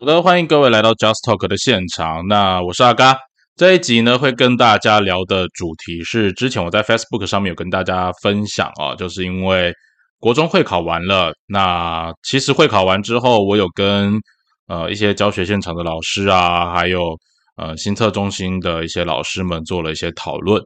好的，欢迎各位来到 Just Talk 的现场。那我是阿嘎，这一集呢会跟大家聊的主题是之前我在 Facebook 上面有跟大家分享啊，就是因为国中会考完了。那其实会考完之后，我有跟呃一些教学现场的老师啊，还有呃新测中心的一些老师们做了一些讨论。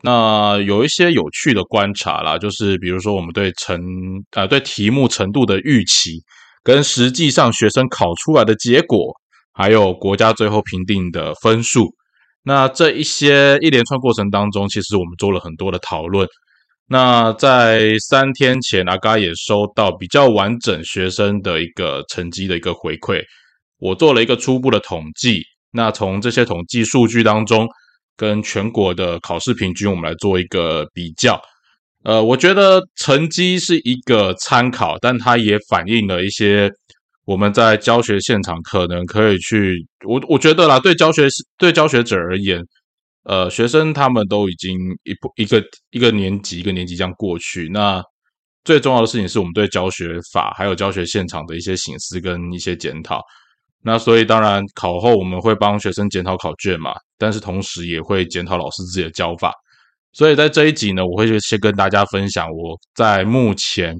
那有一些有趣的观察啦，就是比如说我们对程呃对题目程度的预期。跟实际上学生考出来的结果，还有国家最后评定的分数，那这一些一连串过程当中，其实我们做了很多的讨论。那在三天前，阿嘎也收到比较完整学生的一个成绩的一个回馈，我做了一个初步的统计。那从这些统计数据当中，跟全国的考试平均，我们来做一个比较。呃，我觉得成绩是一个参考，但它也反映了一些我们在教学现场可能可以去。我我觉得啦，对教学对教学者而言，呃，学生他们都已经一步一个一个年级一个年级这样过去。那最重要的事情是我们对教学法还有教学现场的一些醒思跟一些检讨。那所以当然考后我们会帮学生检讨考卷嘛，但是同时也会检讨老师自己的教法。所以在这一集呢，我会先跟大家分享我在目前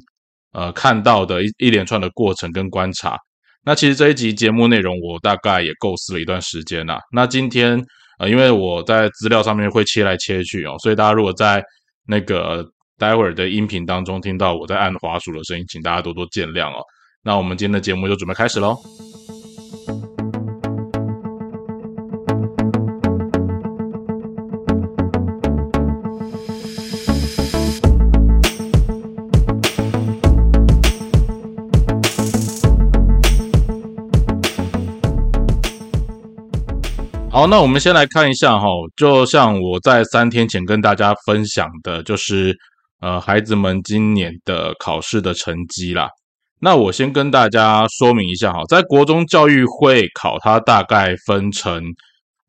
呃看到的一一连串的过程跟观察。那其实这一集节目内容我大概也构思了一段时间啦。那今天呃，因为我在资料上面会切来切去哦，所以大家如果在那个待会儿的音频当中听到我在按滑鼠的声音，请大家多多见谅哦。那我们今天的节目就准备开始喽。好，那我们先来看一下哈，就像我在三天前跟大家分享的，就是呃孩子们今年的考试的成绩啦。那我先跟大家说明一下哈，在国中教育会考，它大概分成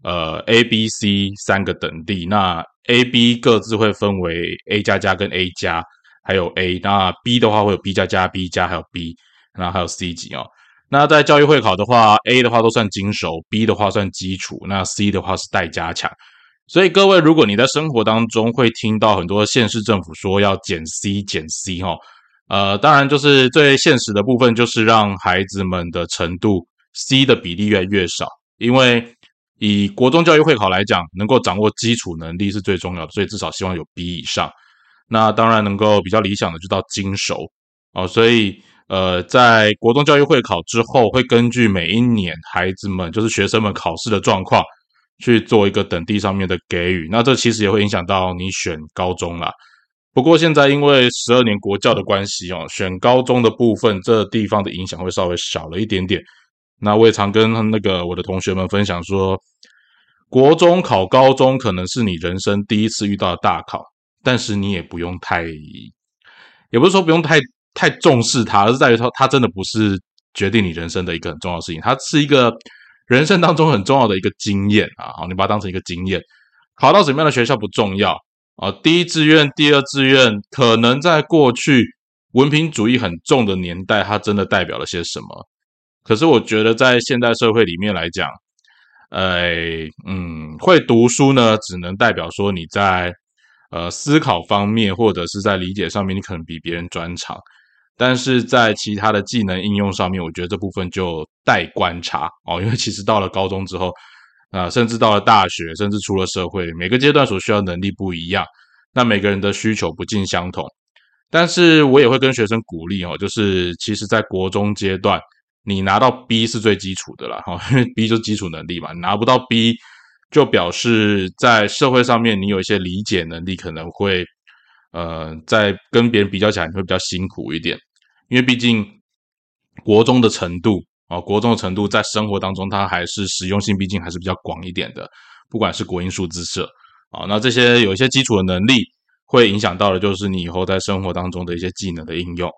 呃 A、B、C 三个等地，那 A、B 各自会分为 A 加加跟 A 加，还有 A，那 B 的话会有 B 加加、B 加还有 B，然后还有 C 级哦。那在教育会考的话，A 的话都算精熟，B 的话算基础，那 C 的话是待加强。所以各位，如果你在生活当中会听到很多县市政府说要减 C 减 C 哈，呃，当然就是最现实的部分就是让孩子们的程度 C 的比例越来越少，因为以国中教育会考来讲，能够掌握基础能力是最重要的，所以至少希望有 B 以上。那当然能够比较理想的就到精熟哦，所以。呃，在国中教育会考之后，会根据每一年孩子们，就是学生们考试的状况，去做一个等地上面的给予。那这其实也会影响到你选高中啦。不过现在因为十二年国教的关系哦，选高中的部分，这地方的影响会稍微小了一点点。那我也常跟那个我的同学们分享说，国中考高中可能是你人生第一次遇到大考，但是你也不用太，也不是说不用太。太重视它，而是在于说，它真的不是决定你人生的一个很重要的事情，它是一个人生当中很重要的一个经验啊！好，你把它当成一个经验。考到什么样的学校不重要啊，第一志愿、第二志愿，可能在过去文凭主义很重的年代，它真的代表了些什么？可是我觉得，在现代社会里面来讲，呃，嗯，会读书呢，只能代表说你在呃思考方面，或者是在理解上面，你可能比别人专长。但是在其他的技能应用上面，我觉得这部分就待观察哦。因为其实到了高中之后，啊，甚至到了大学，甚至出了社会，每个阶段所需要能力不一样，那每个人的需求不尽相同。但是我也会跟学生鼓励哦，就是其实，在国中阶段，你拿到 B 是最基础的啦，哈，因为 B 就是基础能力嘛。拿不到 B，就表示在社会上面你有一些理解能力可能会。呃，在跟别人比较起来，你会比较辛苦一点，因为毕竟国中的程度啊，国中的程度在生活当中，它还是实用性毕竟还是比较广一点的。不管是国英数字社啊，那这些有一些基础的能力，会影响到的，就是你以后在生活当中的一些技能的应用。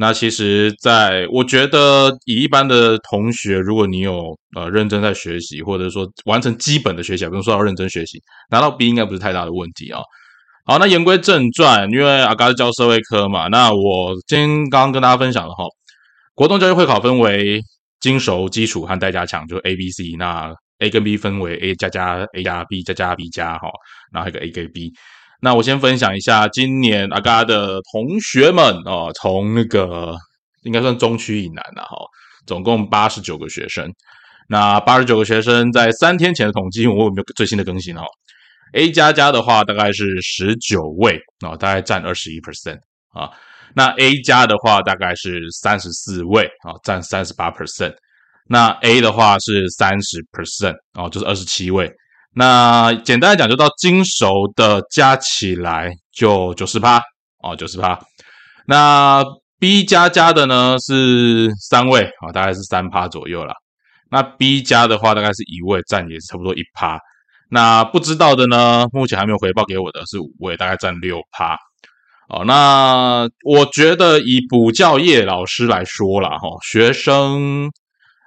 那其实，在我觉得，以一般的同学，如果你有呃认真在学习，或者说完成基本的学习，不用说要认真学习，拿到 B 应该不是太大的问题啊。好，那言归正传，因为阿嘎是教社会科嘛，那我今天刚刚跟大家分享了哈，国中教育会考分为精熟、基础和待加强，就 A、B、C。那 A 跟 B 分为 A 加加、A 加 B 加加 B 加哈，然后还有个 A 跟 B。那我先分享一下今年阿嘎的同学们哦，从那个应该算中区以南了哈，总共八十九个学生。那八十九个学生在三天前的统计，我有没有最新的更新哦？A 加加的话大概是十九位啊，大概占二十一 percent 啊。那 A 加的话大概是三十四位啊，占三十八 percent。那 A 的话是三十 percent 哦，就是二十七位。那简单来讲，就到精熟的加起来就九十八哦，九十八。那 B 加加的呢是三位啊，大概是三趴左右了。那 B 加的话大概是一位，占也差不多一趴。那不知道的呢，目前还没有回报给我的是五位，大概占六趴。哦，那我觉得以补教业老师来说了哈，学生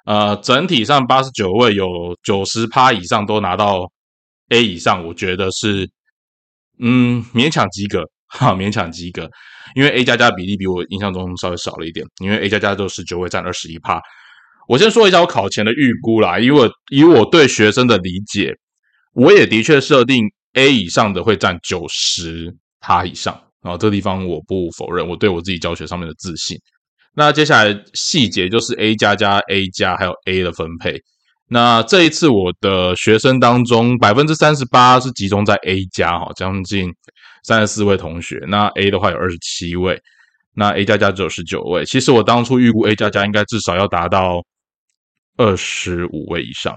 呃整体上八十九位有九十趴以上都拿到 A 以上，我觉得是嗯勉强及格哈，勉强及格。因为 A 加加比例比我印象中稍微少了一点，因为 A 加加都十九位占二十一趴。我先说一下我考前的预估啦，因为以我对学生的理解，我也的确设定 A 以上的会占九十趴以上。啊，这地方我不否认我对我自己教学上面的自信。那接下来细节就是 A 加加 A 加还有 A 的分配。那这一次我的学生当中，百分之三十八是集中在 A 加哈，将近三十四位同学。那 A 的话有二十七位，那 A 加加只有十九位。其实我当初预估 A 加加应该至少要达到二十五位以上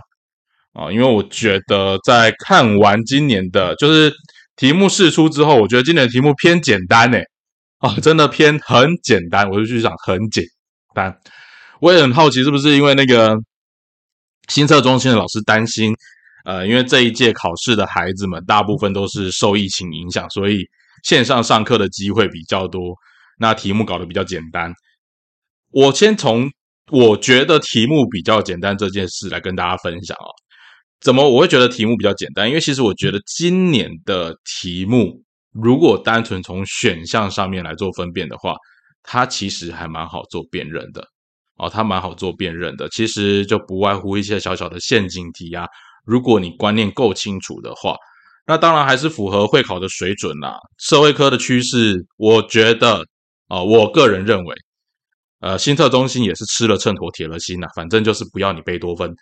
啊，因为我觉得在看完今年的，就是。题目试出之后，我觉得今年的题目偏简单诶，啊，真的偏很简单，我就去想很简单。我也很好奇，是不是因为那个新测中心的老师担心，呃，因为这一届考试的孩子们大部分都是受疫情影响，所以线上上课的机会比较多，那题目搞得比较简单。我先从我觉得题目比较简单这件事来跟大家分享啊。怎么我会觉得题目比较简单？因为其实我觉得今年的题目，如果单纯从选项上面来做分辨的话，它其实还蛮好做辨认的哦，它蛮好做辨认的。其实就不外乎一些小小的陷阱题啊。如果你观念够清楚的话，那当然还是符合会考的水准啦。社会科的趋势，我觉得啊，我个人认为，呃，新特中心也是吃了秤砣铁了心呐，反正就是不要你背多分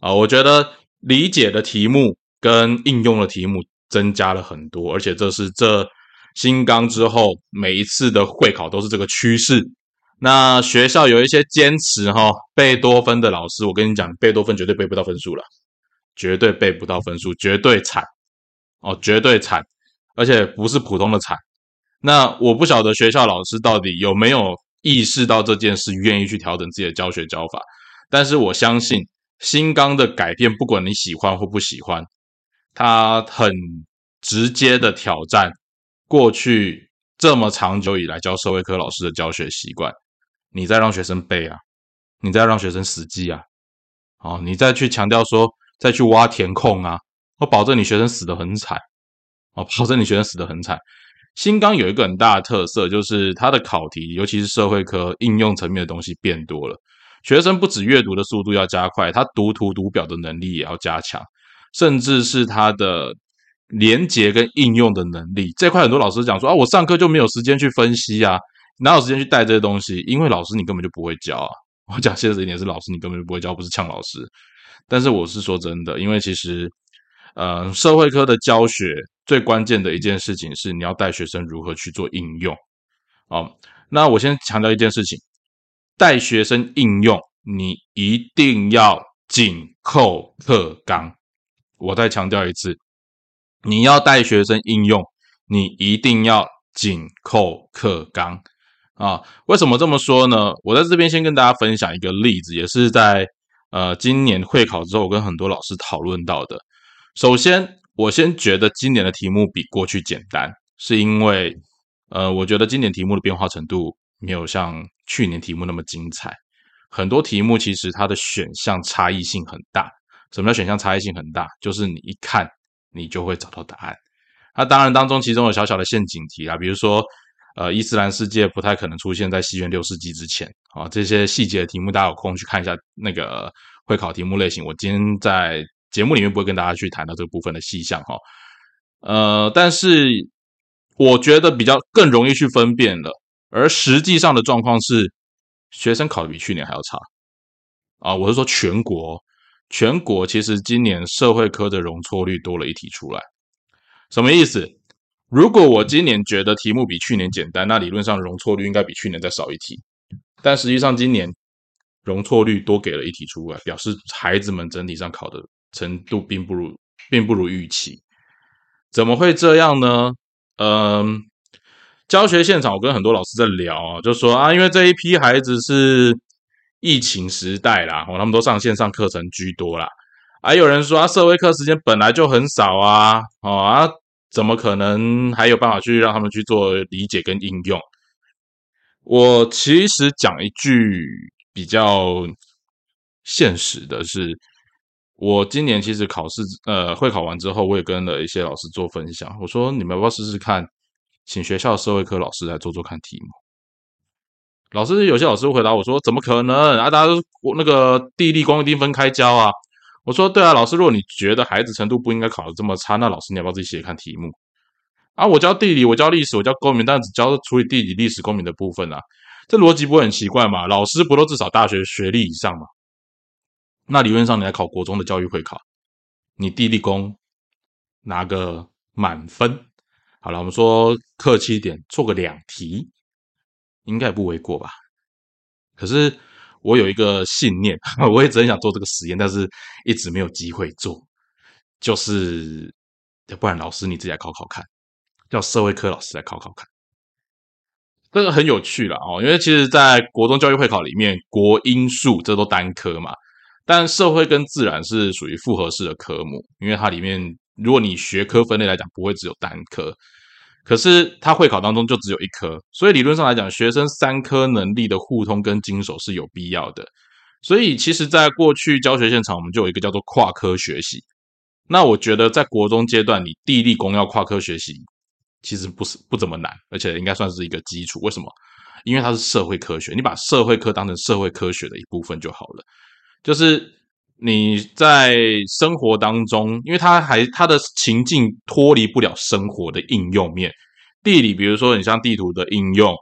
啊。我觉得。理解的题目跟应用的题目增加了很多，而且这是这新纲之后每一次的会考都是这个趋势。那学校有一些坚持哈，贝多芬的老师，我跟你讲，贝多芬绝对背不到分数了，绝对背不到分数，绝对惨哦，绝对惨，而且不是普通的惨。那我不晓得学校老师到底有没有意识到这件事，愿意去调整自己的教学教法，但是我相信。新纲的改变，不管你喜欢或不喜欢，它很直接的挑战过去这么长久以来教社会科老师的教学习惯。你再让学生背啊，你再让学生死记啊，哦，你再去强调说再去挖填空啊，我保证你学生死得很惨，哦，保证你学生死得很惨。新纲有一个很大的特色，就是它的考题，尤其是社会科应用层面的东西变多了。学生不止阅读的速度要加快，他读图读表的能力也要加强，甚至是他的连接跟应用的能力。这块很多老师讲说啊，我上课就没有时间去分析啊，哪有时间去带这些东西？因为老师你根本就不会教啊。我讲现实一点是，老师你根本就不会教，不是呛老师。但是我是说真的，因为其实，呃，社会科的教学最关键的一件事情是你要带学生如何去做应用。哦，那我先强调一件事情。带学生应用，你一定要紧扣课纲。我再强调一次，你要带学生应用，你一定要紧扣课纲啊！为什么这么说呢？我在这边先跟大家分享一个例子，也是在呃今年会考之后，我跟很多老师讨论到的。首先，我先觉得今年的题目比过去简单，是因为呃，我觉得今年题目的变化程度没有像。去年题目那么精彩，很多题目其实它的选项差异性很大。什么叫选项差异性很大？就是你一看，你就会找到答案。那当然当中其中有小小的陷阱题啊，比如说，呃，伊斯兰世界不太可能出现在西元六世纪之前啊。这些细节的题目，大家有空去看一下那个会考题目类型。我今天在节目里面不会跟大家去谈到这个部分的细项哈。呃，但是我觉得比较更容易去分辨了，而实际上的状况是，学生考的比去年还要差啊。我是说全国，全国其实今年社会科的容错率多了一题出来，什么意思？如果我今年觉得题目比去年简单，那理论上容错率应该比去年再少一题。但实际上今年容错率多给了一题出来，表示孩子们整体上考的程度并不如并不如预期。怎么会这样呢？嗯，教学现场我跟很多老师在聊啊，就说啊，因为这一批孩子是疫情时代啦，哦，他们都上线上课程居多啦。还有人说啊，社会课时间本来就很少啊，哦啊。怎么可能还有办法去让他们去做理解跟应用？我其实讲一句比较现实的是，我今年其实考试呃会考完之后，我也跟了一些老师做分享。我说你们要不要试试看，请学校社会科老师来做做看题目？老师有些老师回答我说：“怎么可能啊？大家都那个地利光一定分开教啊。”我说对啊，老师，如果你觉得孩子程度不应该考的这么差，那老师你要不要自己写看题目啊？我教地理，我教历史，我教公民，但只教处理地理、历史、公民的部分啊，这逻辑不会很奇怪吗？老师不都至少大学学历以上吗？那理论上你来考国中的教育会考，你地理公拿个满分，好了，我们说客气一点，错个两题，应该不为过吧？可是。我有一个信念，我一直很想做这个实验，但是一直没有机会做。就是，不然老师你自己来考考看，叫社会科老师来考考看，这个很有趣了哦。因为其实，在国中教育会考里面，国英数这都单科嘛，但社会跟自然是属于复合式的科目，因为它里面如果你学科分类来讲，不会只有单科。可是他会考当中就只有一科，所以理论上来讲，学生三科能力的互通跟经手是有必要的。所以其实，在过去教学现场，我们就有一个叫做跨科学习。那我觉得在国中阶段，你地利公要跨科学习，其实不是不怎么难，而且应该算是一个基础。为什么？因为它是社会科学，你把社会科当成社会科学的一部分就好了。就是。你在生活当中，因为它还它的情境脱离不了生活的应用面，地理，比如说你像地图的应用、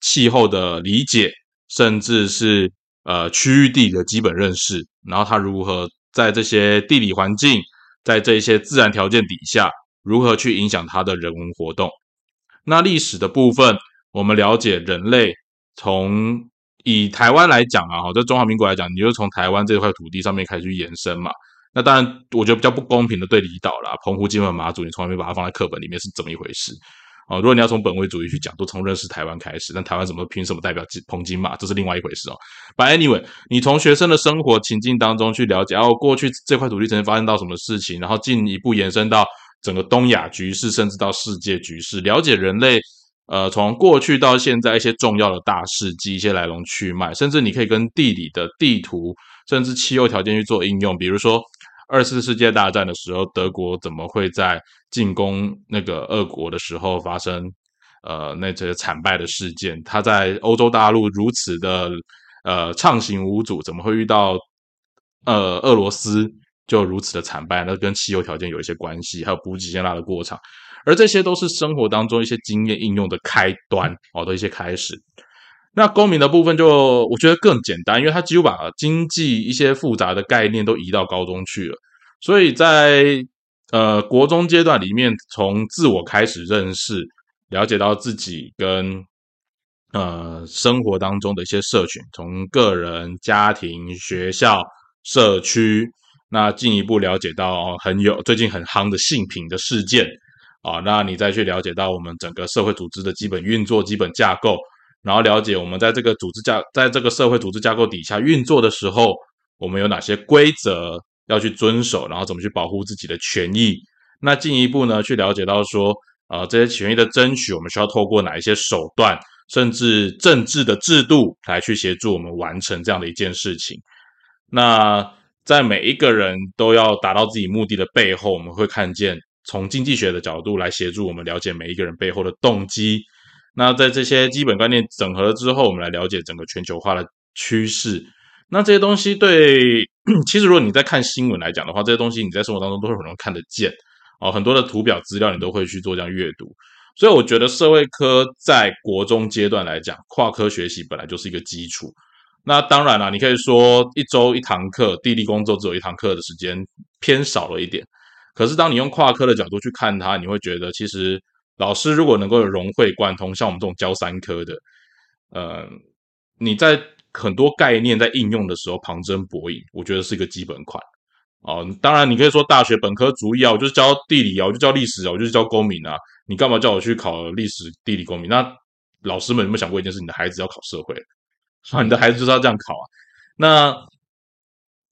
气候的理解，甚至是呃区域地理的基本认识，然后它如何在这些地理环境，在这些自然条件底下，如何去影响它的人文活动。那历史的部分，我们了解人类从。以台湾来讲啊，哈，在中华民国来讲，你就从台湾这块土地上面开始去延伸嘛。那当然，我觉得比较不公平的对离岛啦，澎湖、金门、马祖，你从来没把它放在课本里面是怎么一回事？哦，如果你要从本位主义去讲，都从认识台湾开始，但台湾怎么凭什么代表澎金马，这是另外一回事哦。But anyway，你从学生的生活情境当中去了解，哦，过去这块土地曾经发生到什么事情，然后进一步延伸到整个东亚局势，甚至到世界局势，了解人类。呃，从过去到现在一些重要的大事记、一些来龙去脉，甚至你可以跟地理的地图，甚至气候条件去做应用。比如说，二次世界大战的时候，德国怎么会在进攻那个俄国的时候发生呃那些惨败的事件？他在欧洲大陆如此的呃畅行无阻，怎么会遇到呃俄罗斯就如此的惨败？那跟气候条件有一些关系，还有补给线拉的过程。而这些都是生活当中一些经验应用的开端哦的一些开始。那公民的部分就我觉得更简单，因为它几乎把经济一些复杂的概念都移到高中去了。所以在呃国中阶段里面，从自我开始认识，了解到自己跟呃生活当中的一些社群，从个人、家庭、学校、社区，那进一步了解到很有最近很夯的性品的事件。啊，那你再去了解到我们整个社会组织的基本运作、基本架构，然后了解我们在这个组织架，在这个社会组织架构底下运作的时候，我们有哪些规则要去遵守，然后怎么去保护自己的权益。那进一步呢，去了解到说，呃，这些权益的争取，我们需要透过哪一些手段，甚至政治的制度来去协助我们完成这样的一件事情。那在每一个人都要达到自己目的的背后，我们会看见。从经济学的角度来协助我们了解每一个人背后的动机，那在这些基本概念整合了之后，我们来了解整个全球化的趋势。那这些东西对，其实如果你在看新闻来讲的话，这些东西你在生活当中都会很容易看得见哦，很多的图表资料你都会去做这样阅读。所以我觉得社会科在国中阶段来讲，跨科学习本来就是一个基础。那当然了，你可以说一周一堂课，地理工作只有一堂课的时间偏少了一点。可是当你用跨科的角度去看它，你会觉得其实老师如果能够融会贯通，像我们这种教三科的，呃，你在很多概念在应用的时候旁征博引，我觉得是一个基本款。哦，当然你可以说大学本科主义啊，我就是教地理啊，我就教历史啊，我就是教公民啊，你干嘛叫我去考历史、地理、公民？那老师们有没有想过一件事？你的孩子要考社会，啊，你的孩子就是要这样考啊？那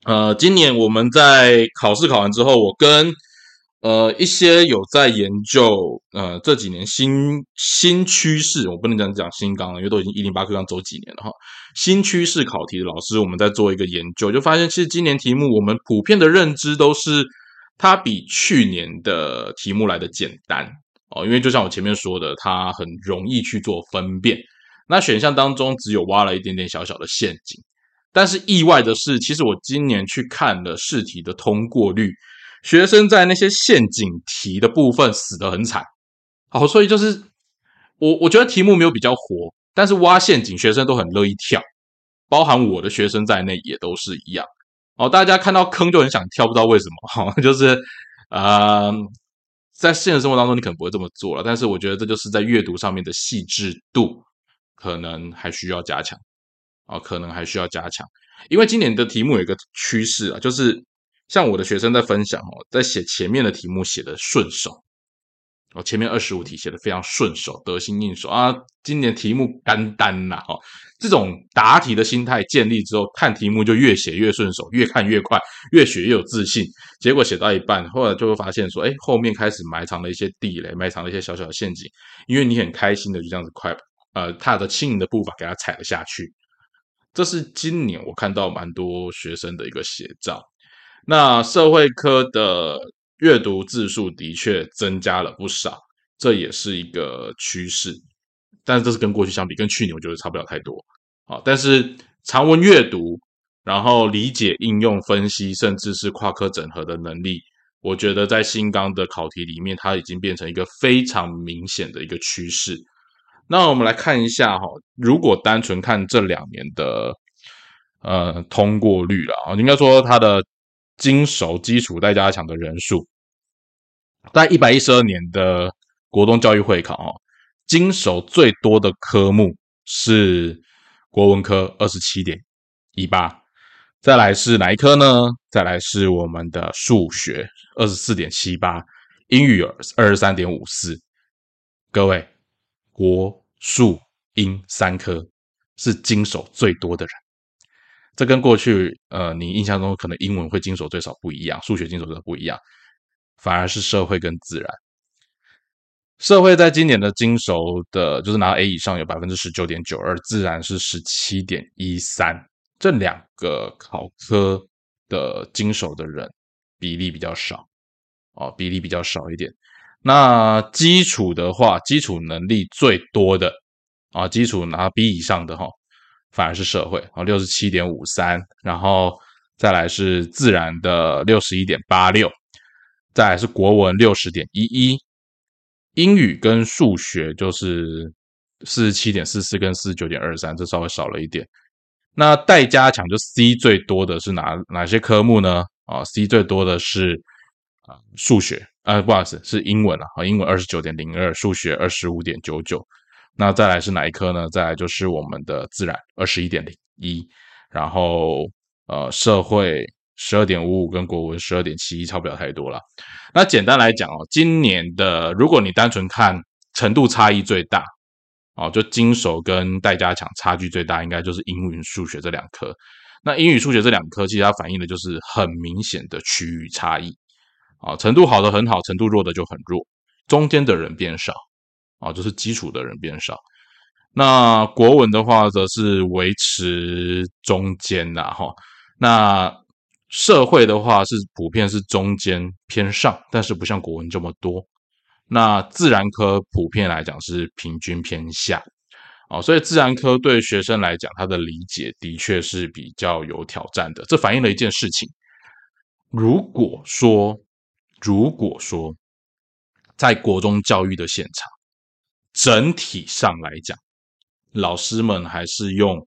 呃，今年我们在考试考完之后，我跟呃，一些有在研究呃这几年新新趋势，我不能讲讲新纲了，因为都已经一零八课纲走几年了哈。新趋势考题的老师，我们在做一个研究，就发现其实今年题目我们普遍的认知都是它比去年的题目来的简单哦，因为就像我前面说的，它很容易去做分辨。那选项当中只有挖了一点点小小的陷阱，但是意外的是，其实我今年去看了试题的通过率。学生在那些陷阱题的部分死得很惨，好，所以就是我我觉得题目没有比较活，但是挖陷阱学生都很乐意跳，包含我的学生在内也都是一样。哦，大家看到坑就很想跳，不知道为什么，哈，就是呃，在现实生活当中你可能不会这么做了，但是我觉得这就是在阅读上面的细致度可能还需要加强，啊，可能还需要加强，因为今年的题目有一个趋势啊，就是。像我的学生在分享哦，在写前面的题目写的顺手，哦，前面二十五题写的非常顺手，得心应手啊。今年题目干单呐，哈，这种答题的心态建立之后，看题目就越写越顺手，越看越快，越写越有自信。结果写到一半，后来就会发现说，哎，后面开始埋藏了一些地雷，埋藏了一些小小的陷阱，因为你很开心的就这样子快，呃，踏着轻盈的步伐给他踩了下去。这是今年我看到蛮多学生的一个写照。那社会科的阅读字数的确增加了不少，这也是一个趋势。但是这是跟过去相比，跟去年我觉得差不了太多啊。但是长文阅读，然后理解、应用、分析，甚至是跨科整合的能力，我觉得在新纲的考题里面，它已经变成一个非常明显的一个趋势。那我们来看一下哈，如果单纯看这两年的呃通过率了啊，应该说它的。经熟基础待加强的人数，在一百一十二年的国中教育会考哦，经熟最多的科目是国文科二十七点一八，再来是哪一科呢？再来是我们的数学二十四点七八，英语二十三点五四。各位，国数英三科是经手最多的人。这跟过去呃，你印象中可能英文会经手最少不一样，数学经手的不一样，反而是社会跟自然。社会在今年的经手的，就是拿 A 以上有百分之十九点九二，自然是十七点一三，这两个考科的经手的人比例比较少哦，比例比较少一点。那基础的话，基础能力最多的啊，基础拿 B 以上的哈。反而是社会哦，六十七点五三，然后再来是自然的六十一点八六，再来是国文六十点一一，英语跟数学就是四十七点四四跟四十九点二三，这稍微少了一点。那待加强就 C 最多的是哪哪些科目呢？啊，C 最多的是啊数学啊，不好意思是英文了啊，英文二十九点零二，数学二十五点九九。那再来是哪一科呢？再来就是我们的自然二十一点零一，然后呃社会十二点五五跟国文十二点七一，差不了太多了。那简单来讲哦，今年的如果你单纯看程度差异最大哦，就经手跟待加强差距最大，应该就是英语、数学这两科。那英语、数学这两科其实它反映的就是很明显的区域差异啊，程度好的很好，程度弱的就很弱，中间的人变少。啊，就是基础的人变少，那国文的话则是维持中间呐，哈。那社会的话是普遍是中间偏上，但是不像国文这么多。那自然科普遍来讲是平均偏下，哦，所以自然科对学生来讲，他的理解的确是比较有挑战的。这反映了一件事情：如果说，如果说，在国中教育的现场，整体上来讲，老师们还是用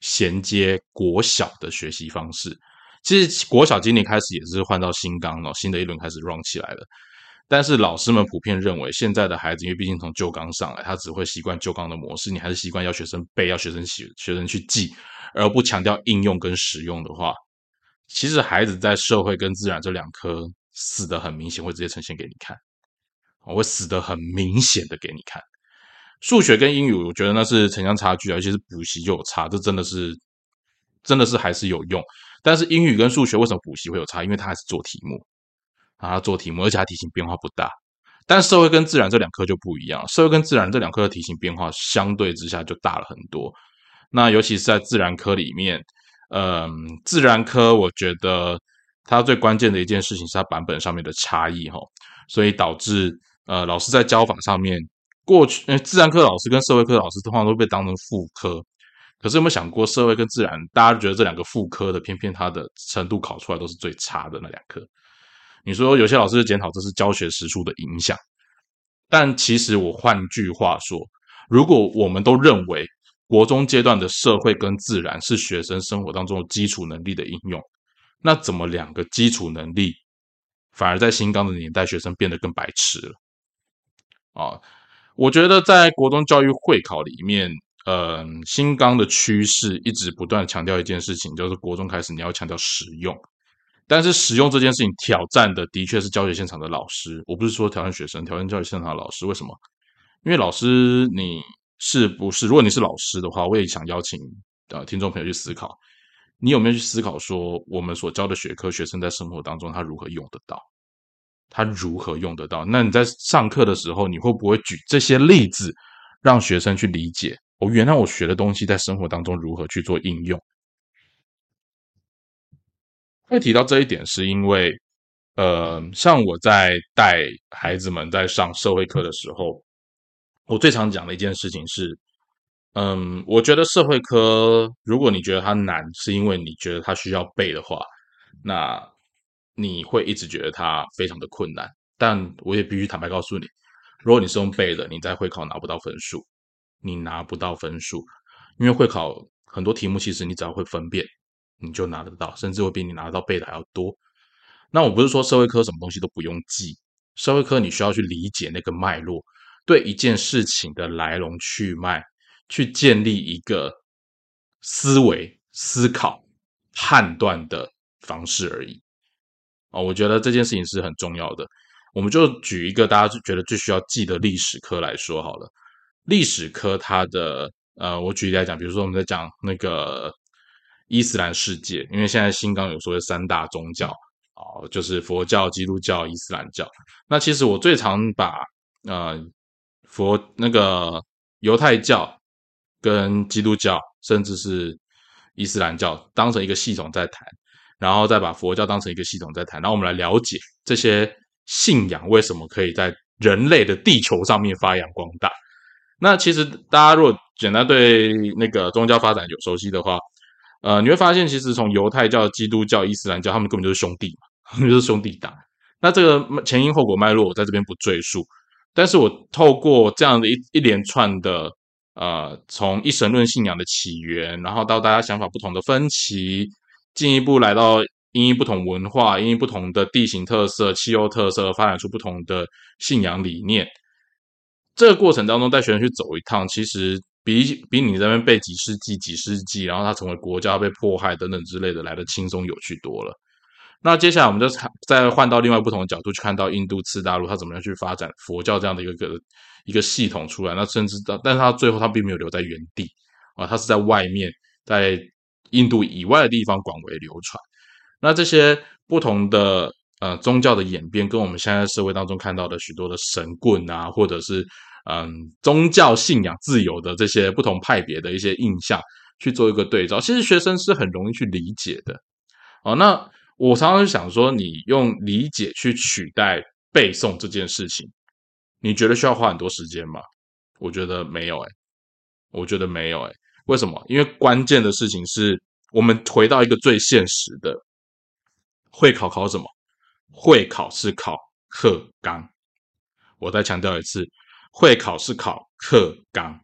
衔接国小的学习方式。其实国小今年开始也是换到新纲了，新的一轮开始 run 起来了。但是老师们普遍认为，现在的孩子因为毕竟从旧纲上来，他只会习惯旧纲的模式。你还是习惯要学生背，要学生学学生去记，而不强调应用跟实用的话，其实孩子在社会跟自然这两科死的很明显，会直接呈现给你看。我会死的很明显的给你看。数学跟英语，我觉得那是城乡差距啊，尤其是补习就有差，这真的是真的是还是有用。但是英语跟数学为什么补习会有差？因为它还是做题目。啊，做题目，而且它题型变化不大。但社会跟自然这两科就不一样，社会跟自然这两科的题型变化相对之下就大了很多。那尤其是在自然科里面，嗯，自然科我觉得它最关键的一件事情是它版本上面的差异哈，所以导致呃老师在教法上面，过去呃自然科老师跟社会科老师通常都被当成副科，可是有没有想过社会跟自然，大家觉得这两个副科的，偏偏它的程度考出来都是最差的那两科。你说有些老师检讨这是教学时数的影响，但其实我换句话说，如果我们都认为国中阶段的社会跟自然是学生生活当中基础能力的应用，那怎么两个基础能力反而在新纲的年代学生变得更白痴了？啊，我觉得在国中教育会考里面，嗯，新纲的趋势一直不断强调一件事情，就是国中开始你要强调实用。但是使用这件事情挑战的的确是教学现场的老师，我不是说挑战学生，挑战教学现场的老师。为什么？因为老师你是不是？如果你是老师的话，我也想邀请呃听众朋友去思考，你有没有去思考说，我们所教的学科，学生在生活当中他如何用得到？他如何用得到？那你在上课的时候，你会不会举这些例子，让学生去理解？我原来我学的东西在生活当中如何去做应用？会提到这一点，是因为，呃，像我在带孩子们在上社会课的时候，我最常讲的一件事情是，嗯，我觉得社会科，如果你觉得它难，是因为你觉得它需要背的话，那你会一直觉得它非常的困难。但我也必须坦白告诉你，如果你是用背的，你在会考拿不到分数，你拿不到分数，因为会考很多题目，其实你只要会分辨。你就拿得到，甚至会比你拿得到背的还要多。那我不是说社会科什么东西都不用记，社会科你需要去理解那个脉络，对一件事情的来龙去脉，去建立一个思维、思考、判断的方式而已。哦，我觉得这件事情是很重要的。我们就举一个大家觉得最需要记的历史科来说好了。历史科它的呃，我举例来讲，比如说我们在讲那个。伊斯兰世界，因为现在新纲有说三大宗教啊，就是佛教、基督教、伊斯兰教。那其实我最常把呃佛那个犹太教跟基督教，甚至是伊斯兰教当成一个系统在谈，然后再把佛教当成一个系统在谈，然后我们来了解这些信仰为什么可以在人类的地球上面发扬光大。那其实大家如果简单对那个宗教发展有熟悉的话，呃，你会发现，其实从犹太教、基督教、伊斯兰教，他们根本就是兄弟嘛，就是兄弟党。那这个前因后果脉络，我在这边不赘述。但是我透过这样的一一连串的，呃，从一神论信仰的起源，然后到大家想法不同的分歧，进一步来到因不同文化、因不同的地形特色、气候特色，发展出不同的信仰理念。这个过程当中，带学生去走一趟，其实。比比你在那边背几世纪、几世纪，然后他成为国家被迫害等等之类的来的轻松有趣多了。那接下来我们就再换到另外不同的角度去看到印度次大陆它怎么样去发展佛教这样的一个个一个系统出来。那甚至到，但是它最后它并没有留在原地啊，它是在外面，在印度以外的地方广为流传。那这些不同的呃宗教的演变，跟我们现在社会当中看到的许多的神棍啊，或者是。嗯，宗教信仰自由的这些不同派别的一些印象去做一个对照，其实学生是很容易去理解的。哦，那我常常想说，你用理解去取代背诵这件事情，你觉得需要花很多时间吗？我觉得没有，哎，我觉得没有，哎，为什么？因为关键的事情是我们回到一个最现实的，会考考什么？会考是考课纲。我再强调一次，会考是考课纲。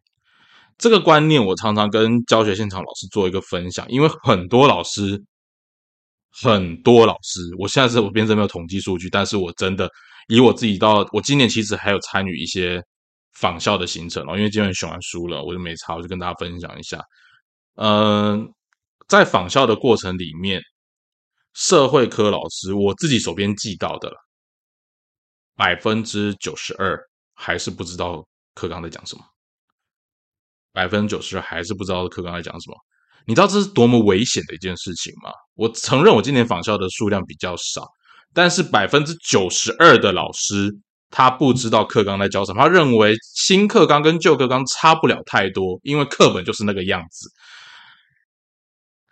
这个观念我常常跟教学现场老师做一个分享，因为很多老师，很多老师，我现在是我边真没有统计数据，但是我真的以我自己到我今年其实还有参与一些仿校的行程哦，因为今天选完书了，我就没差，我就跟大家分享一下。嗯，在仿校的过程里面，社会科老师我自己手边记到的百分之九十二还是不知道课纲在讲什么。百分之九十还是不知道课纲在讲什么，你知道这是多么危险的一件事情吗？我承认我今年访校的数量比较少，但是百分之九十二的老师他不知道课纲在教什么，他认为新课纲跟旧课纲差不了太多，因为课本就是那个样子。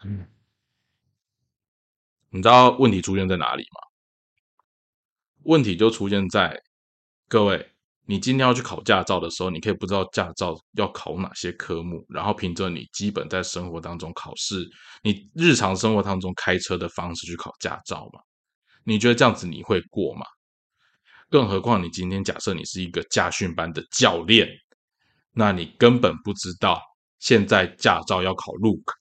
嗯，你知道问题出现在哪里吗？问题就出现在各位。你今天要去考驾照的时候，你可以不知道驾照要考哪些科目，然后凭着你基本在生活当中考试，你日常生活当中开车的方式去考驾照吗？你觉得这样子你会过吗？更何况你今天假设你是一个驾训班的教练，那你根本不知道现在驾照要考路考，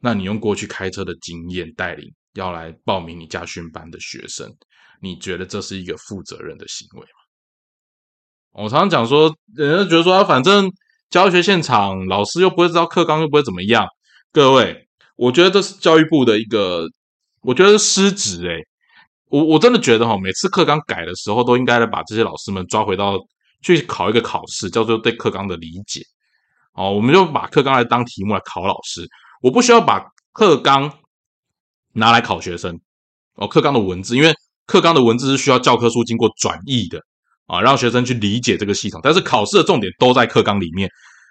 那你用过去开车的经验带领要来报名你驾训班的学生，你觉得这是一个负责任的行为吗？我常常讲说，人家觉得说啊，反正教学现场老师又不会知道课纲，又不会怎么样。各位，我觉得这是教育部的一个，我觉得是失职哎。我我真的觉得哈，每次课纲改的时候，都应该来把这些老师们抓回到去考一个考试，叫做对课纲的理解。哦，我们就把课纲来当题目来考老师。我不需要把课纲拿来考学生哦，课纲的文字，因为课纲的文字是需要教科书经过转译的。啊，让学生去理解这个系统，但是考试的重点都在课纲里面。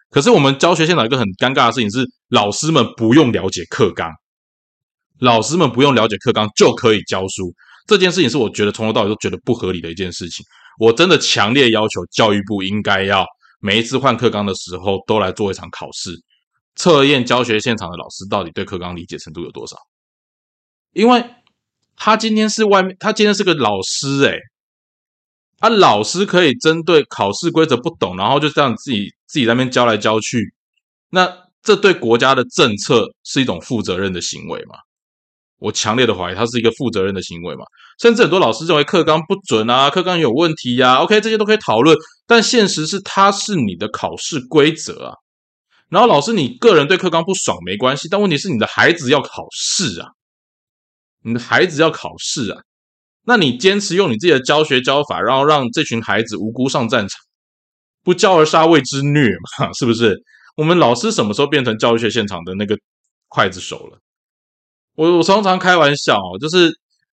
可是我们教学现场一个很尴尬的事情是，老师们不用了解课纲，老师们不用了解课纲就可以教书。这件事情是我觉得从头到尾都觉得不合理的一件事情。我真的强烈要求教育部应该要每一次换课纲的时候都来做一场考试，测验教学现场的老师到底对课纲理解程度有多少。因为他今天是外面，他今天是个老师，诶啊，老师可以针对考试规则不懂，然后就这样自己自己在那边教来教去，那这对国家的政策是一种负责任的行为吗？我强烈的怀疑，它是一个负责任的行为嘛？甚至很多老师认为课纲不准啊，课纲有问题呀。OK，这些都可以讨论，但现实是它是你的考试规则啊。然后老师你个人对课纲不爽没关系，但问题是你的孩子要考试啊，你的孩子要考试啊。那你坚持用你自己的教学教法，然后让这群孩子无辜上战场，不教而杀谓之虐嘛？是不是？我们老师什么时候变成教育学现场的那个刽子手了？我我常常开玩笑，就是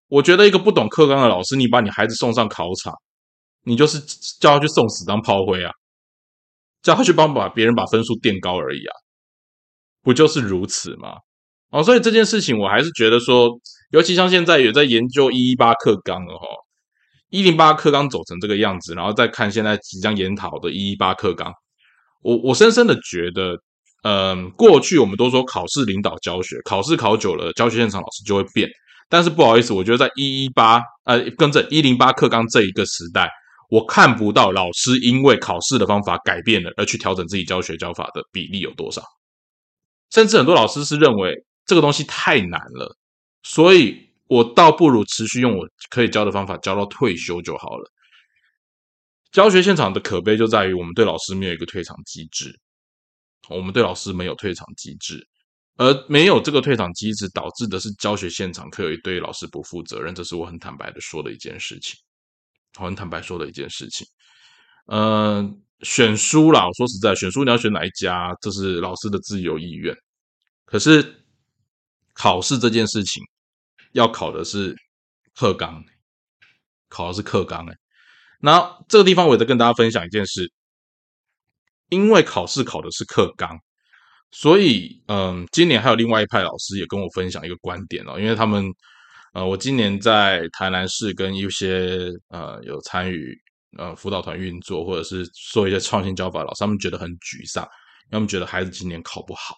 我觉得一个不懂课纲的老师，你把你孩子送上考场，你就是叫他去送死当炮灰啊，叫他去帮把别人把分数垫高而已啊，不就是如此吗？哦，所以这件事情我还是觉得说。尤其像现在有在研究一一八课纲了哈，一零八课纲走成这个样子，然后再看现在即将研讨的一一八课纲，我我深深的觉得，嗯，过去我们都说考试领导教学，考试考久了，教学现场老师就会变。但是不好意思，我觉得在一一八呃，跟着一零八课纲这一个时代，我看不到老师因为考试的方法改变了而去调整自己教学教法的比例有多少。甚至很多老师是认为这个东西太难了。所以，我倒不如持续用我可以教的方法教到退休就好了。教学现场的可悲就在于，我们对老师没有一个退场机制，我们对老师没有退场机制，而没有这个退场机制，导致的是教学现场可以对老师不负责任。这是我很坦白的说的一件事情，我很坦白说的一件事情。嗯，选书啦，我说实在，选书你要选哪一家，这是老师的自由意愿。可是考试这件事情。要考的是课纲，考的是课纲哎。那这个地方我也在跟大家分享一件事，因为考试考的是课纲，所以嗯，今年还有另外一派老师也跟我分享一个观点哦，因为他们呃，我今年在台南市跟一些呃有参与呃辅导团运作，或者是做一些创新教法，老师他们觉得很沮丧，他们觉得孩子今年考不好，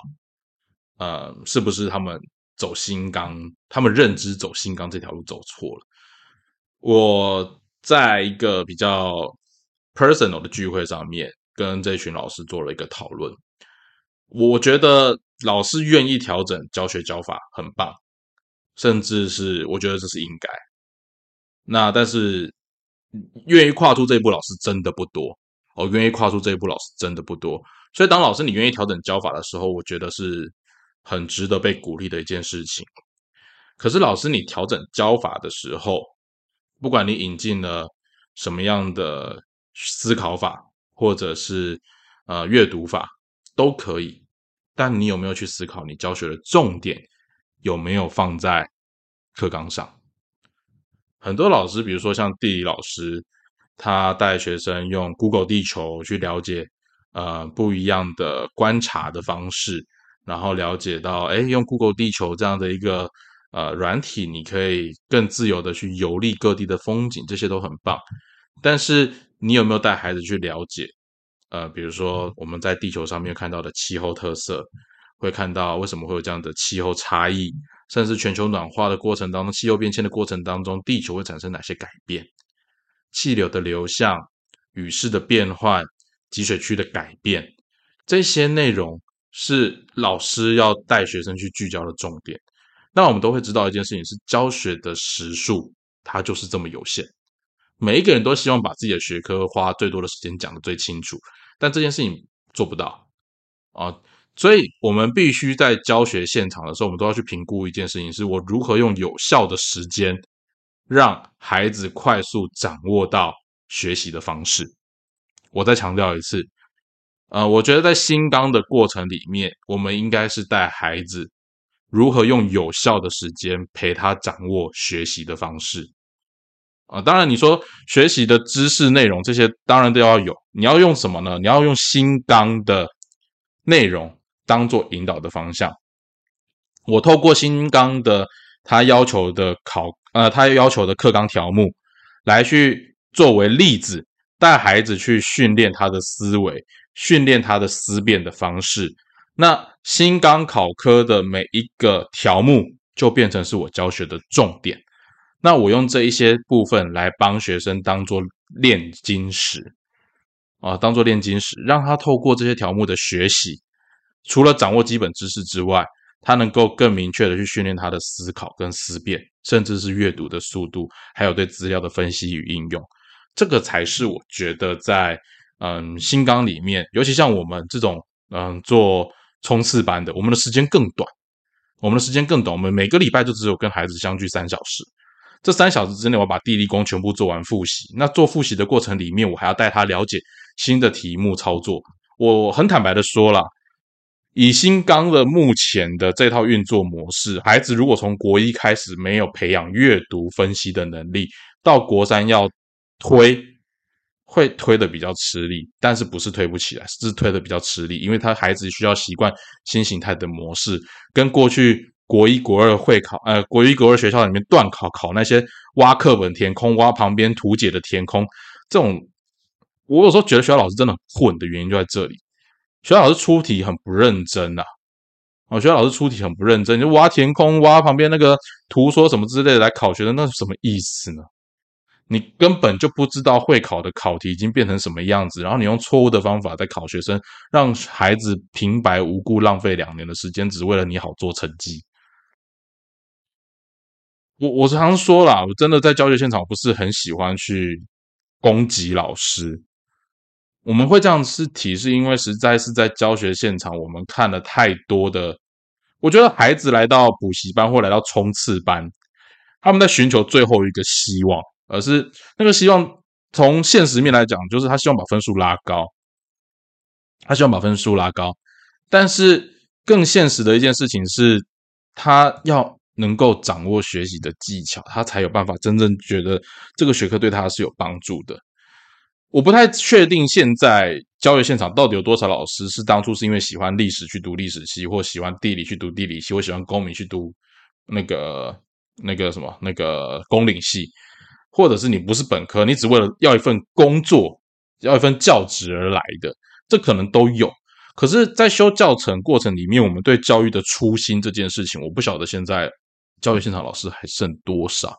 呃，是不是他们走新纲，他们认知走新纲这条路走错了？我在一个比较 personal 的聚会上面，跟这群老师做了一个讨论。我觉得老师愿意调整教学教法很棒，甚至是我觉得这是应该。那但是愿意跨出这一步老师真的不多，哦，愿意跨出这一步老师真的不多。所以当老师你愿意调整教法的时候，我觉得是很值得被鼓励的一件事情。可是老师你调整教法的时候，不管你引进了什么样的思考法，或者是呃阅读法，都可以。但你有没有去思考，你教学的重点有没有放在课纲上？很多老师，比如说像地理老师，他带学生用 Google 地球去了解呃不一样的观察的方式，然后了解到，哎，用 Google 地球这样的一个。呃，软体你可以更自由的去游历各地的风景，这些都很棒。但是你有没有带孩子去了解？呃，比如说我们在地球上面看到的气候特色，会看到为什么会有这样的气候差异，甚至全球暖化的过程当中，气候变迁的过程当中，地球会产生哪些改变？气流的流向、雨势的变换、集水区的改变，这些内容是老师要带学生去聚焦的重点。那我们都会知道一件事情是教学的时数，它就是这么有限。每一个人都希望把自己的学科花最多的时间讲的最清楚，但这件事情做不到啊。所以，我们必须在教学现场的时候，我们都要去评估一件事情：是我如何用有效的时间，让孩子快速掌握到学习的方式。我再强调一次，呃，我觉得在新纲的过程里面，我们应该是带孩子。如何用有效的时间陪他掌握学习的方式啊？当然，你说学习的知识内容这些，当然都要有。你要用什么呢？你要用新纲的内容当做引导的方向。我透过新纲的他要求的考呃，他要求的课纲条目来去作为例子，带孩子去训练他的思维，训练他的思辨的方式。那新纲考科的每一个条目就变成是我教学的重点。那我用这一些部分来帮学生当做炼金石啊，当做炼金石，让他透过这些条目的学习，除了掌握基本知识之外，他能够更明确的去训练他的思考跟思辨，甚至是阅读的速度，还有对资料的分析与应用。这个才是我觉得在嗯新纲里面，尤其像我们这种嗯做。冲刺班的，我们的时间更短，我们的时间更短，我们每个礼拜就只有跟孩子相聚三小时。这三小时之内，我把地理功全部做完复习。那做复习的过程里面，我还要带他了解新的题目操作。我很坦白的说了，以新纲的目前的这套运作模式，孩子如果从国一开始没有培养阅读分析的能力，到国三要推。会推的比较吃力，但是不是推不起来，是推的比较吃力，因为他孩子需要习惯新形态的模式，跟过去国一国二会考，呃，国一国二学校里面断考考那些挖课本填空、挖旁边图解的填空，这种，我有时候觉得学校老师真的很混的原因就在这里，学校老师出题很不认真呐，哦，学校老师出题很不认真，就挖填空、挖旁边那个图说什么之类的来考学生，那是什么意思呢？你根本就不知道会考的考题已经变成什么样子，然后你用错误的方法在考学生，让孩子平白无故浪费两年的时间，只为了你好做成绩。我我常常说啦，我真的在教学现场不是很喜欢去攻击老师。我们会这样是提，是因为实在是在教学现场，我们看了太多的。我觉得孩子来到补习班或来到冲刺班，他们在寻求最后一个希望。而是那个希望从现实面来讲，就是他希望把分数拉高，他希望把分数拉高。但是更现实的一件事情是，他要能够掌握学习的技巧，他才有办法真正觉得这个学科对他是有帮助的。我不太确定现在教育现场到底有多少老师是当初是因为喜欢历史去读历史系，或喜欢地理去读地理系，或喜欢公民去读那个那个什么那个公领系。或者是你不是本科，你只为了要一份工作、要一份教职而来的，这可能都有。可是，在修教程过程里面，我们对教育的初心这件事情，我不晓得现在教育现场老师还剩多少。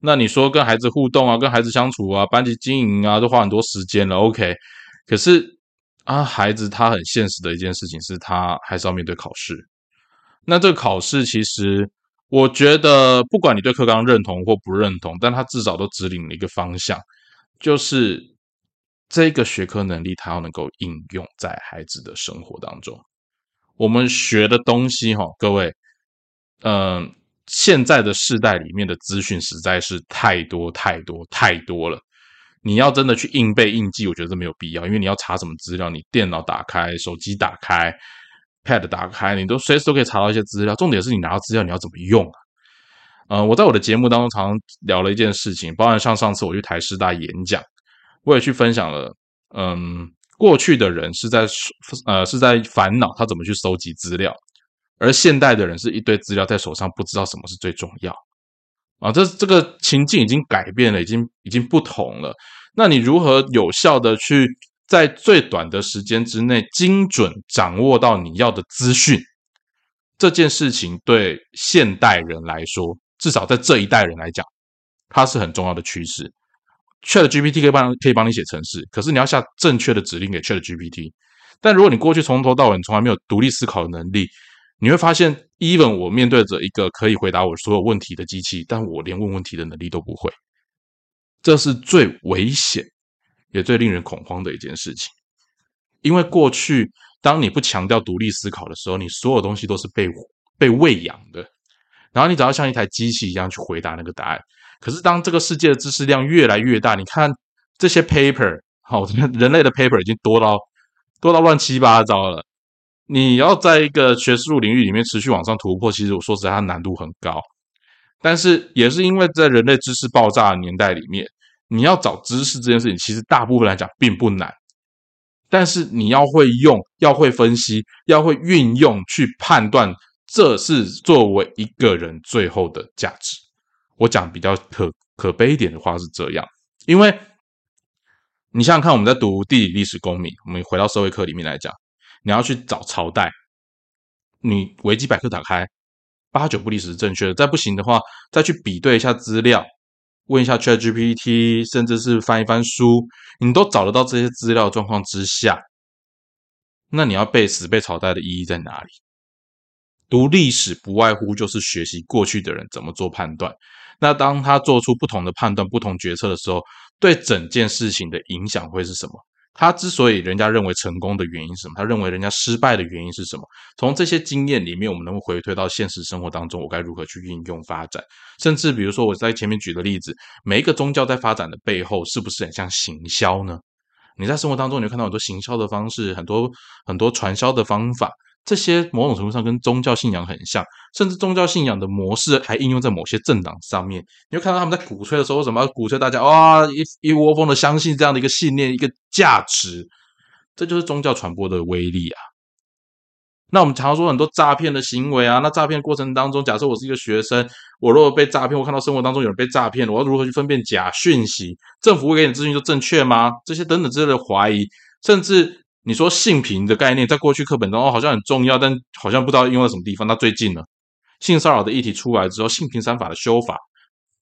那你说跟孩子互动啊，跟孩子相处啊，班级经营啊，都花很多时间了。OK，可是啊，孩子他很现实的一件事情是他还是要面对考试。那这个考试其实，我觉得不管你对课纲认同或不认同，但他至少都指引了一个方向，就是。这个学科能力，他要能够应用在孩子的生活当中。我们学的东西，哈，各位，嗯，现在的世代里面的资讯实在是太多太多太多了。你要真的去硬背硬记，我觉得这没有必要，因为你要查什么资料，你电脑打开、手机打开、Pad 打开，你都随时都可以查到一些资料。重点是你拿到资料，你要怎么用啊？嗯，我在我的节目当中常常聊了一件事情，包含像上次我去台师大演讲。我也去分享了，嗯，过去的人是在呃是在烦恼他怎么去收集资料，而现代的人是一堆资料在手上，不知道什么是最重要啊。这这个情境已经改变了，已经已经不同了。那你如何有效的去在最短的时间之内精准掌握到你要的资讯？这件事情对现代人来说，至少在这一代人来讲，它是很重要的趋势。Chat GPT 可以帮可以帮你写程式，可是你要下正确的指令给 Chat GPT。但如果你过去从头到尾从来没有独立思考的能力，你会发现，even 我面对着一个可以回答我所有问题的机器，但我连问问题的能力都不会。这是最危险也最令人恐慌的一件事情。因为过去当你不强调独立思考的时候，你所有东西都是被被喂养的，然后你只要像一台机器一样去回答那个答案。可是，当这个世界的知识量越来越大，你看这些 paper，好，人类的 paper 已经多到多到乱七八糟了。你要在一个学术领域里面持续往上突破，其实我说实在，它难度很高。但是，也是因为在人类知识爆炸的年代里面，你要找知识这件事情，其实大部分来讲并不难。但是，你要会用，要会分析，要会运用去判断，这是作为一个人最后的价值。我讲比较可可悲一点的话是这样，因为你想想看，我们在读地理、历史、公民，我们回到社会课里面来讲，你要去找朝代，你维基百科打开，八九不离十是正确的，再不行的话，再去比对一下资料，问一下 ChatGPT，甚至是翻一翻书，你都找得到这些资料状况之下，那你要背死背朝代的意义在哪里？读历史不外乎就是学习过去的人怎么做判断。那当他做出不同的判断、不同决策的时候，对整件事情的影响会是什么？他之所以人家认为成功的原因是什么？他认为人家失败的原因是什么？从这些经验里面，我们能够回推到现实生活当中，我该如何去运用发展？甚至比如说我在前面举的例子，每一个宗教在发展的背后，是不是很像行销呢？你在生活当中，你会看到很多行销的方式，很多很多传销的方法。这些某种程度上跟宗教信仰很像，甚至宗教信仰的模式还应用在某些政党上面。你会看到他们在鼓吹的时候，什么鼓吹大家哇一一窝蜂的相信这样的一个信念、一个价值？这就是宗教传播的威力啊！那我们常说很多诈骗的行为啊，那诈骗过程当中，假设我是一个学生，我如果被诈骗，我看到生活当中有人被诈骗，我要如何去分辨假讯息？政府会给你资讯就正确吗？这些等等之类的怀疑，甚至。你说性平的概念在过去课本中哦好像很重要，但好像不知道用在什么地方。那最近呢，性骚扰的议题出来之后，性平三法的修法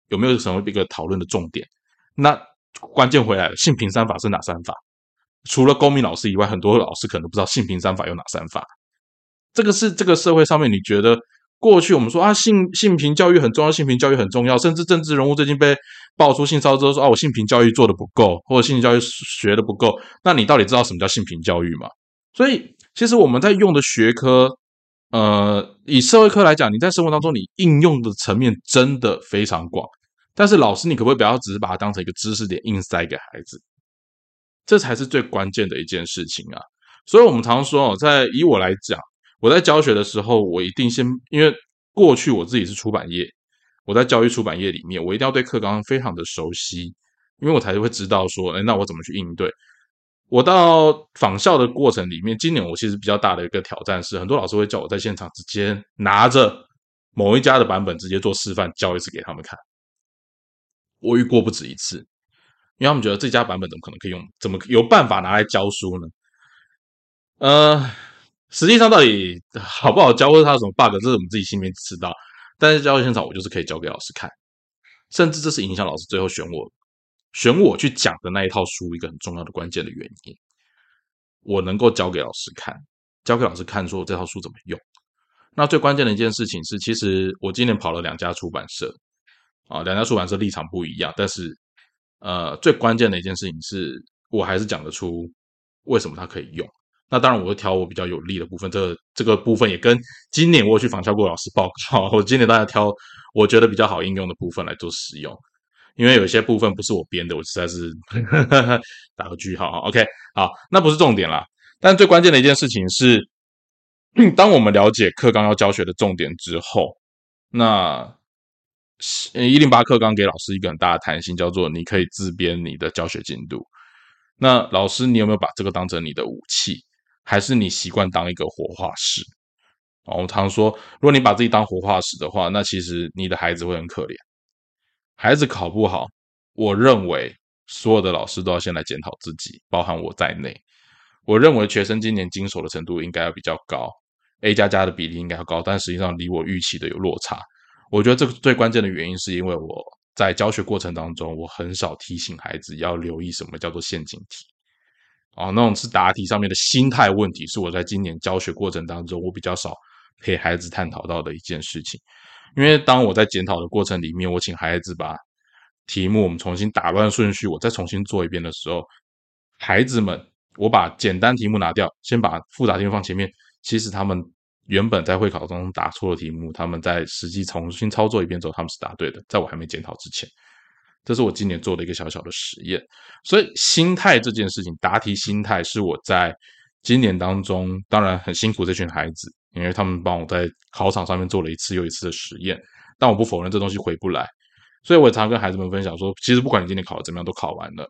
有没有什么一个讨论的重点？那关键回来了，性平三法是哪三法？除了公民老师以外，很多老师可能不知道性平三法有哪三法。这个是这个社会上面你觉得？过去我们说啊，性性平教育很重要，性平教育很重要，甚至政治人物最近被爆出性骚之后说啊，我性平教育做的不够，或者性教育学的不够。那你到底知道什么叫性平教育吗？所以，其实我们在用的学科，呃，以社会科来讲，你在生活当中你应用的层面真的非常广。但是，老师你可不可以不要只是把它当成一个知识点硬塞给孩子？这才是最关键的一件事情啊！所以我们常说哦，在以我来讲。我在教学的时候，我一定先，因为过去我自己是出版业，我在教育出版业里面，我一定要对课纲非常的熟悉，因为我才会知道说，哎，那我怎么去应对？我到仿效的过程里面，今年我其实比较大的一个挑战是，很多老师会叫我在现场直接拿着某一家的版本直接做示范教一次给他们看。我遇过不止一次，因为他们觉得这家版本怎么可能可以用，怎么有办法拿来教书呢？呃，实际上到底好不好教，或者它有什么 bug，这是我们自己心里面知道。但是教学现场，我就是可以教给老师看，甚至这是影响老师最后选我选我去讲的那一套书一个很重要的关键的原因。我能够教给老师看，教给老师看，说这套书怎么用。那最关键的一件事情是，其实我今年跑了两家出版社，啊，两家出版社立场不一样，但是呃，最关键的一件事情是我还是讲得出为什么它可以用。那当然，我会挑我比较有利的部分。这这个部分也跟今年我去访校过老师报告。我今年大家挑我觉得比较好应用的部分来做使用，因为有些部分不是我编的，我实在是 打个句号。OK，好，那不是重点啦。但最关键的一件事情是，当我们了解课纲要教学的重点之后，那一零八课纲给老师一个很大的弹性，叫做你可以自编你的教学进度。那老师，你有没有把这个当成你的武器？还是你习惯当一个活化石？哦，我常说，如果你把自己当活化石的话，那其实你的孩子会很可怜。孩子考不好，我认为所有的老师都要先来检讨自己，包含我在内。我认为学生今年经手的程度应该要比较高，A 加加的比例应该要高，但实际上离我预期的有落差。我觉得这个最关键的原因是因为我在教学过程当中，我很少提醒孩子要留意什么叫做陷阱题。哦，那种是答题上面的心态问题，是我在今年教学过程当中，我比较少陪孩子探讨到的一件事情。因为当我在检讨的过程里面，我请孩子把题目我们重新打乱顺序，我再重新做一遍的时候，孩子们，我把简单题目拿掉，先把复杂题目放前面。其实他们原本在会考中答错的题目，他们在实际重新操作一遍之后，他们是答对的。在我还没检讨之前。这是我今年做的一个小小的实验，所以心态这件事情，答题心态是我在今年当中，当然很辛苦这群孩子，因为他们帮我在考场上面做了一次又一次的实验，但我不否认这东西回不来，所以我也常跟孩子们分享说，其实不管你今年考的怎么样，都考完了，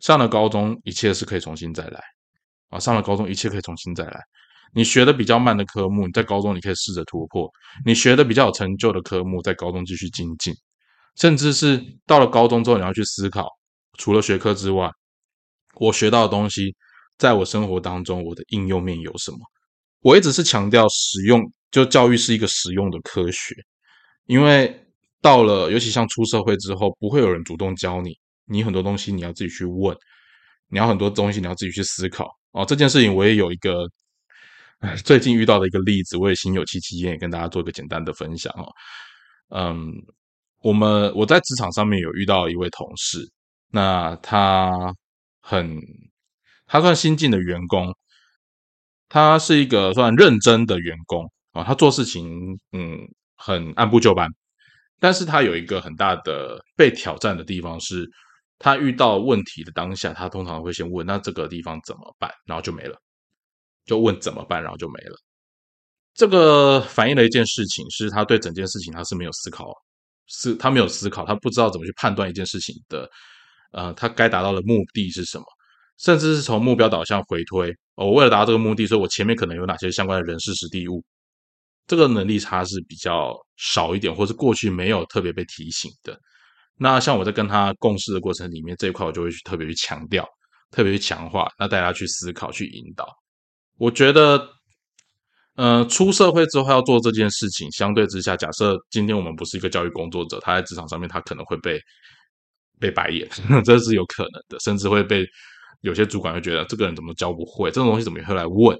上了高中一切是可以重新再来。啊，上了高中一切可以重新再来，你学的比较慢的科目，你在高中你可以试着突破，你学的比较有成就的科目，在高中继续精进。甚至是到了高中之后，你要去思考，除了学科之外，我学到的东西，在我生活当中，我的应用面有什么？我一直是强调实用，就教育是一个实用的科学。因为到了，尤其像出社会之后，不会有人主动教你，你很多东西你要自己去问，你要很多东西你要自己去思考。哦，这件事情我也有一个，最近遇到的一个例子，我也心有戚戚焉，也跟大家做一个简单的分享哦。嗯。我们我在职场上面有遇到一位同事，那他很，他算新进的员工，他是一个算认真的员工啊，他做事情嗯很按部就班，但是他有一个很大的被挑战的地方是，他遇到问题的当下，他通常会先问那这个地方怎么办，然后就没了，就问怎么办，然后就没了。这个反映了一件事情，是他对整件事情他是没有思考。是他没有思考，他不知道怎么去判断一件事情的，呃，他该达到的目的是什么，甚至是从目标导向回推。我为了达到这个目的，所以我前面可能有哪些相关的人事、实地物，这个能力差是比较少一点，或是过去没有特别被提醒的。那像我在跟他共事的过程里面，这一块我就会去特别去强调，特别去强化，那大家去思考、去引导。我觉得。呃，出社会之后要做这件事情，相对之下，假设今天我们不是一个教育工作者，他在职场上面，他可能会被被白眼，这是有可能的，甚至会被有些主管会觉得这个人怎么教不会，这种东西怎么会来问？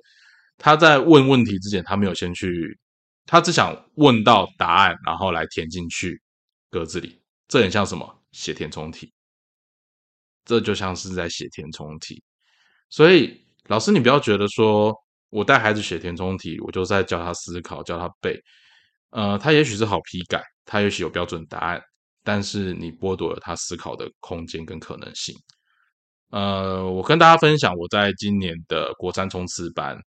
他在问问题之前，他没有先去，他只想问到答案，然后来填进去格子里，这很像什么写填充题，这就像是在写填充题。所以老师，你不要觉得说。我带孩子写填充题，我就在教他思考，教他背。呃，他也许是好批改，他也许有标准答案，但是你剥夺了他思考的空间跟可能性。呃，我跟大家分享，我在今年的国三冲刺班，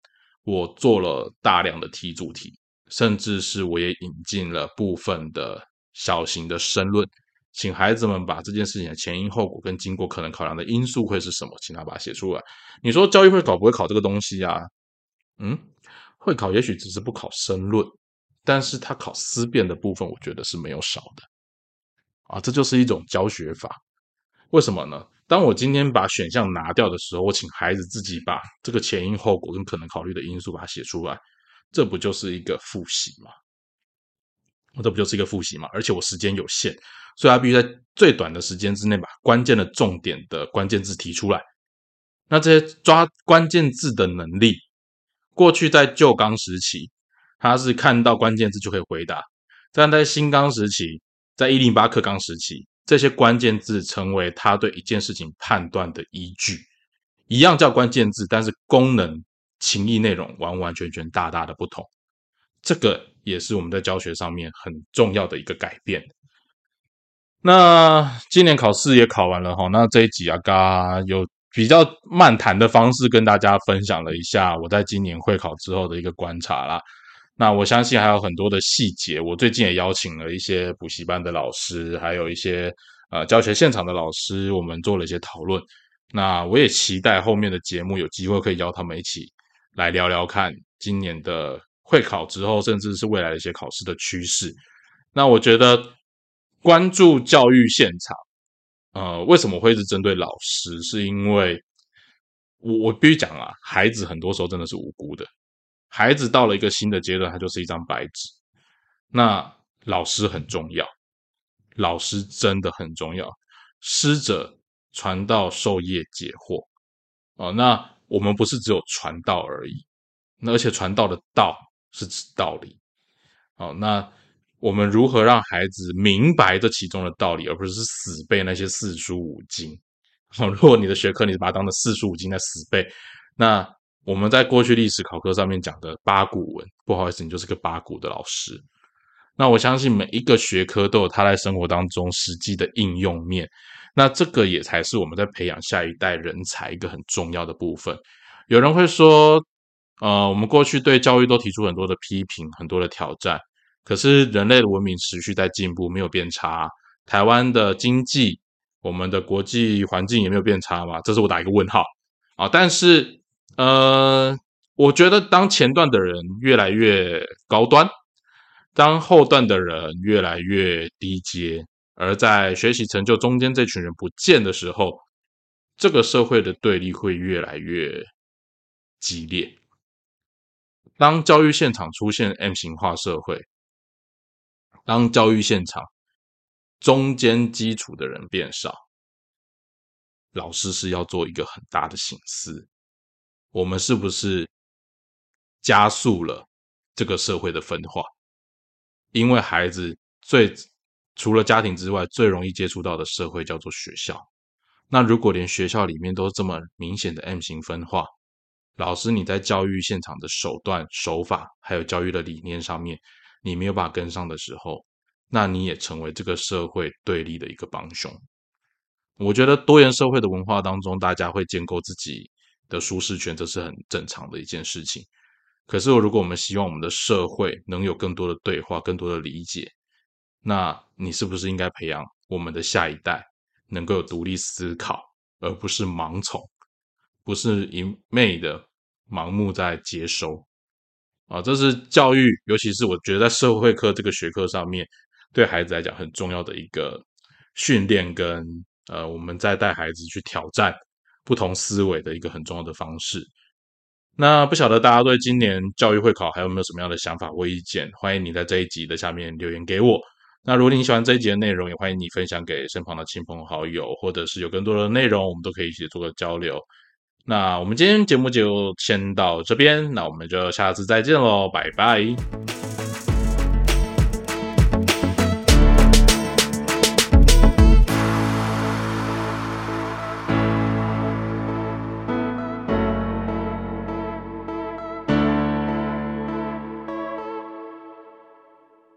我做了大量的题主题，甚至是我也引进了部分的小型的申论，请孩子们把这件事情的前因后果跟经过可能考量的因素会是什么，请他把它写出来。你说教育会考不会考这个东西啊？嗯，会考也许只是不考申论，但是他考思辨的部分，我觉得是没有少的。啊，这就是一种教学法。为什么呢？当我今天把选项拿掉的时候，我请孩子自己把这个前因后果跟可能考虑的因素把它写出来，这不就是一个复习吗？我这不就是一个复习吗？而且我时间有限，所以他必须在最短的时间之内把关键的重点的关键字提出来。那这些抓关键字的能力，过去在旧纲时期，他是看到关键字就可以回答；但在新纲时期，在一零八课纲时期。这些关键字成为他对一件事情判断的依据，一样叫关键字，但是功能、情意、内容完完全全大大的不同。这个也是我们在教学上面很重要的一个改变。那今年考试也考完了哈，那这一集啊，嘎有比较漫谈的方式跟大家分享了一下我在今年会考之后的一个观察啦。那我相信还有很多的细节。我最近也邀请了一些补习班的老师，还有一些呃教学现场的老师，我们做了一些讨论。那我也期待后面的节目有机会可以邀他们一起来聊聊看今年的会考之后，甚至是未来的一些考试的趋势。那我觉得关注教育现场，呃，为什么会一直针对老师？是因为我我必须讲啊，孩子很多时候真的是无辜的。孩子到了一个新的阶段，他就是一张白纸。那老师很重要，老师真的很重要。师者，传道授业解惑。哦，那我们不是只有传道而已，那而且传道的道是指道理。哦，那我们如何让孩子明白这其中的道理，而不是死背那些四书五经？哦，如果你的学科你是把它当成四书五经在死背，那。我们在过去历史考科上面讲的八股文，不好意思，你就是个八股的老师。那我相信每一个学科都有它在生活当中实际的应用面，那这个也才是我们在培养下一代人才一个很重要的部分。有人会说，呃，我们过去对教育都提出很多的批评，很多的挑战，可是人类的文明持续在进步，没有变差。台湾的经济，我们的国际环境也没有变差嘛？这是我打一个问号啊，但是。呃，我觉得当前段的人越来越高端，当后段的人越来越低阶，而在学习成就中间这群人不见的时候，这个社会的对立会越来越激烈。当教育现场出现 M 型化社会，当教育现场中间基础的人变少，老师是要做一个很大的醒思。我们是不是加速了这个社会的分化？因为孩子最除了家庭之外，最容易接触到的社会叫做学校。那如果连学校里面都这么明显的 M 型分化，老师你在教育现场的手段、手法，还有教育的理念上面，你没有办法跟上的时候，那你也成为这个社会对立的一个帮凶。我觉得多元社会的文化当中，大家会建构自己。的舒适圈，这是很正常的一件事情。可是，如果我们希望我们的社会能有更多的对话、更多的理解，那你是不是应该培养我们的下一代能够有独立思考，而不是盲从，不是一昧的盲目在接收？啊，这是教育，尤其是我觉得在社会科这个学科上面，对孩子来讲很重要的一个训练，跟呃，我们在带孩子去挑战。不同思维的一个很重要的方式。那不晓得大家对今年教育会考还有没有什么样的想法或意见？欢迎你在这一集的下面留言给我。那如果你喜欢这一集的内容，也欢迎你分享给身旁的亲朋好友，或者是有更多的内容，我们都可以一起做个交流。那我们今天节目就先到这边，那我们就下次再见喽，拜拜。